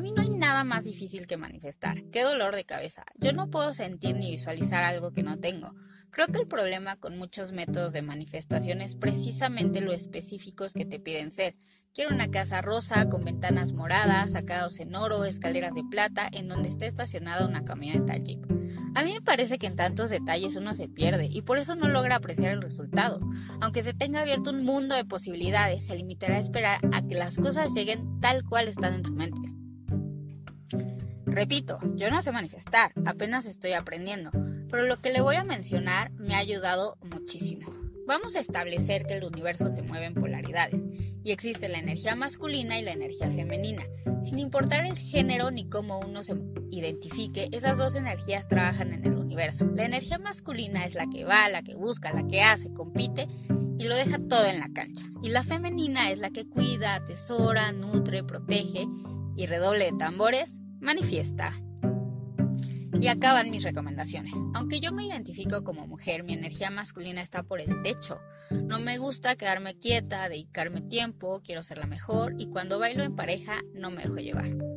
Para mí no hay nada más difícil que manifestar. Qué dolor de cabeza. Yo no puedo sentir ni visualizar algo que no tengo. Creo que el problema con muchos métodos de manifestación es precisamente lo específicos que te piden ser. Quiero una casa rosa con ventanas moradas, sacados en oro, escaleras de plata, en donde esté estacionada una camioneta Jeep. A mí me parece que en tantos detalles uno se pierde y por eso no logra apreciar el resultado. Aunque se tenga abierto un mundo de posibilidades, se limitará a esperar a que las cosas lleguen tal cual están en su mente. Repito, yo no sé manifestar, apenas estoy aprendiendo, pero lo que le voy a mencionar me ha ayudado muchísimo. Vamos a establecer que el universo se mueve en polaridades y existe la energía masculina y la energía femenina. Sin importar el género ni cómo uno se identifique, esas dos energías trabajan en el universo. La energía masculina es la que va, la que busca, la que hace, compite y lo deja todo en la cancha. Y la femenina es la que cuida, atesora, nutre, protege y redoble de tambores manifiesta. Y acaban mis recomendaciones. Aunque yo me identifico como mujer, mi energía masculina está por el techo. No me gusta quedarme quieta, dedicarme tiempo, quiero ser la mejor y cuando bailo en pareja no me dejo llevar.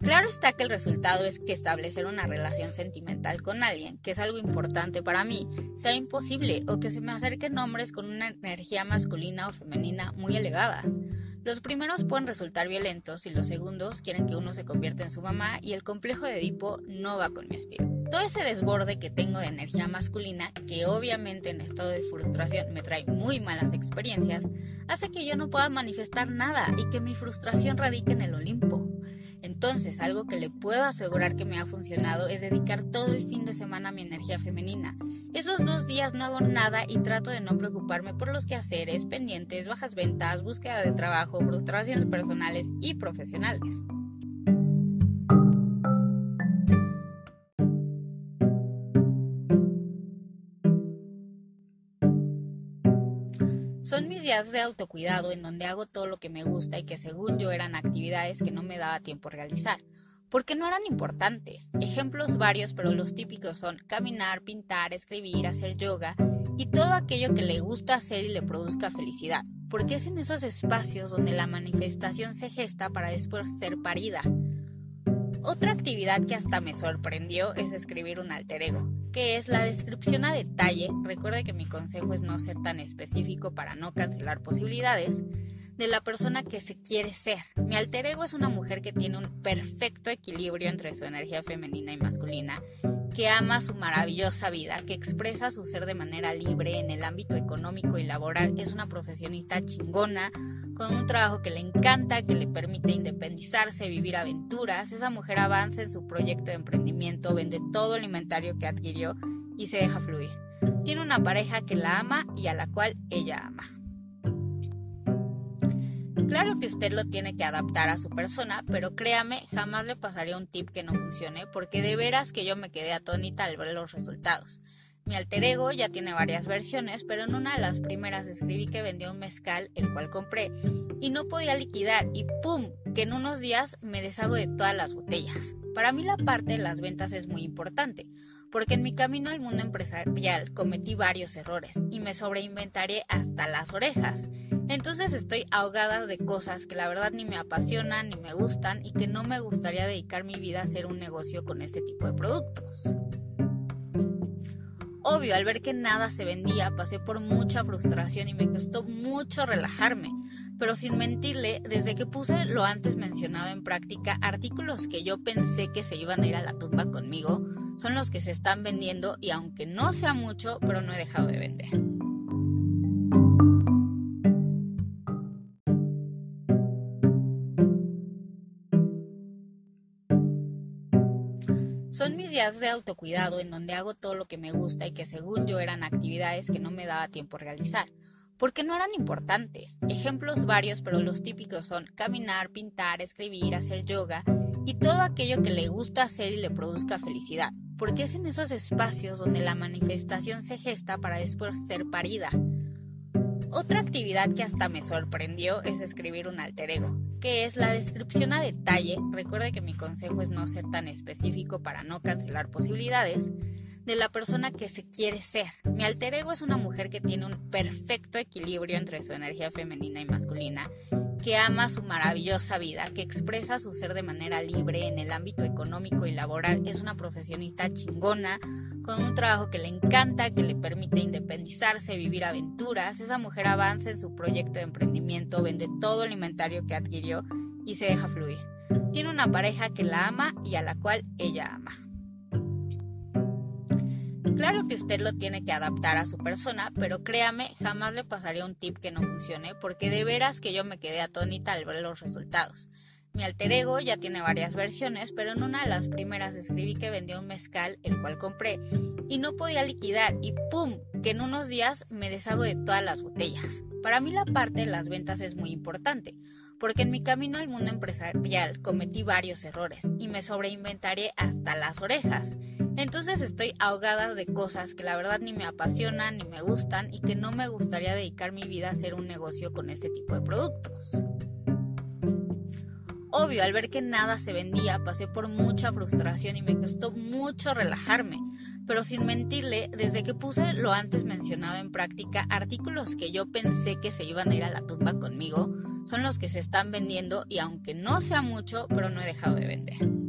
Claro está que el resultado es que establecer una relación sentimental con alguien, que es algo importante para mí, sea imposible o que se me acerquen hombres con una energía masculina o femenina muy elevadas. Los primeros pueden resultar violentos y los segundos quieren que uno se convierta en su mamá y el complejo de Edipo no va con mi estilo. Todo ese desborde que tengo de energía masculina, que obviamente en estado de frustración me trae muy malas experiencias, hace que yo no pueda manifestar nada y que mi frustración radique en el Olimpo. Entonces, algo que le puedo asegurar que me ha funcionado es dedicar todo el fin de semana a mi energía femenina. Esos dos días no hago nada y trato de no preocuparme por los quehaceres, pendientes, bajas ventas, búsqueda de trabajo, frustraciones personales y profesionales. Son mis días de autocuidado en donde hago todo lo que me gusta y que según yo eran actividades que no me daba tiempo realizar, porque no eran importantes. Ejemplos varios, pero los típicos son caminar, pintar, escribir, hacer yoga y todo aquello que le gusta hacer y le produzca felicidad, porque es en esos espacios donde la manifestación se gesta para después ser parida. Otra actividad que hasta me sorprendió es escribir un alter ego, que es la descripción a detalle, recuerde que mi consejo es no ser tan específico para no cancelar posibilidades, de la persona que se quiere ser. Mi alter ego es una mujer que tiene un perfecto equilibrio entre su energía femenina y masculina que ama su maravillosa vida, que expresa su ser de manera libre en el ámbito económico y laboral, es una profesionista chingona, con un trabajo que le encanta, que le permite independizarse, vivir aventuras. Esa mujer avanza en su proyecto de emprendimiento, vende todo el inventario que adquirió y se deja fluir. Tiene una pareja que la ama y a la cual ella ama. Claro que usted lo tiene que adaptar a su persona, pero créame, jamás le pasaría un tip que no funcione, porque de veras que yo me quedé atónita al ver los resultados. Mi alter ego ya tiene varias versiones, pero en una de las primeras escribí que vendía un mezcal, el cual compré, y no podía liquidar, y ¡pum! que en unos días me deshago de todas las botellas. Para mí la parte de las ventas es muy importante, porque en mi camino al mundo empresarial cometí varios errores y me sobreinventaré hasta las orejas. Entonces estoy ahogada de cosas que la verdad ni me apasionan ni me gustan y que no me gustaría dedicar mi vida a hacer un negocio con ese tipo de productos. Obvio, al ver que nada se vendía, pasé por mucha frustración y me costó mucho relajarme. Pero sin mentirle, desde que puse lo antes mencionado en práctica, artículos que yo pensé que se iban a ir a la tumba conmigo, son los que se están vendiendo y aunque no sea mucho, pero no he dejado de vender. De autocuidado en donde hago todo lo que me gusta y que según yo eran actividades que no me daba tiempo realizar, porque no eran importantes. Ejemplos varios, pero los típicos son caminar, pintar, escribir, hacer yoga y todo aquello que le gusta hacer y le produzca felicidad, porque es en esos espacios donde la manifestación se gesta para después ser parida. Otra actividad que hasta me sorprendió es escribir un alter ego, que es la descripción a detalle, recuerde que mi consejo es no ser tan específico para no cancelar posibilidades, de la persona que se quiere ser. Mi alter ego es una mujer que tiene un perfecto equilibrio entre su energía femenina y masculina, que ama su maravillosa vida, que expresa su ser de manera libre en el ámbito económico y laboral, es una profesionista chingona, con un trabajo que le encanta, que le permite vivir aventuras. Esa mujer avanza en su proyecto de emprendimiento, vende todo el inventario que adquirió y se deja fluir. Tiene una pareja que la ama y a la cual ella ama. Claro que usted lo tiene que adaptar a su persona, pero créame, jamás le pasaría un tip que no funcione, porque de veras que yo me quedé atónita al ver los resultados. Mi alter ego ya tiene varias versiones, pero en una de las primeras escribí que vendía un mezcal, el cual compré, y no podía liquidar, y ¡pum! Que en unos días me deshago de todas las botellas. Para mí la parte de las ventas es muy importante, porque en mi camino al mundo empresarial cometí varios errores y me sobreinventaré hasta las orejas. Entonces estoy ahogada de cosas que la verdad ni me apasionan ni me gustan y que no me gustaría dedicar mi vida a hacer un negocio con ese tipo de productos. Obvio, al ver que nada se vendía, pasé por mucha frustración y me costó mucho relajarme. Pero sin mentirle, desde que puse lo antes mencionado en práctica, artículos que yo pensé que se iban a ir a la tumba conmigo, son los que se están vendiendo y aunque no sea mucho, pero no he dejado de vender.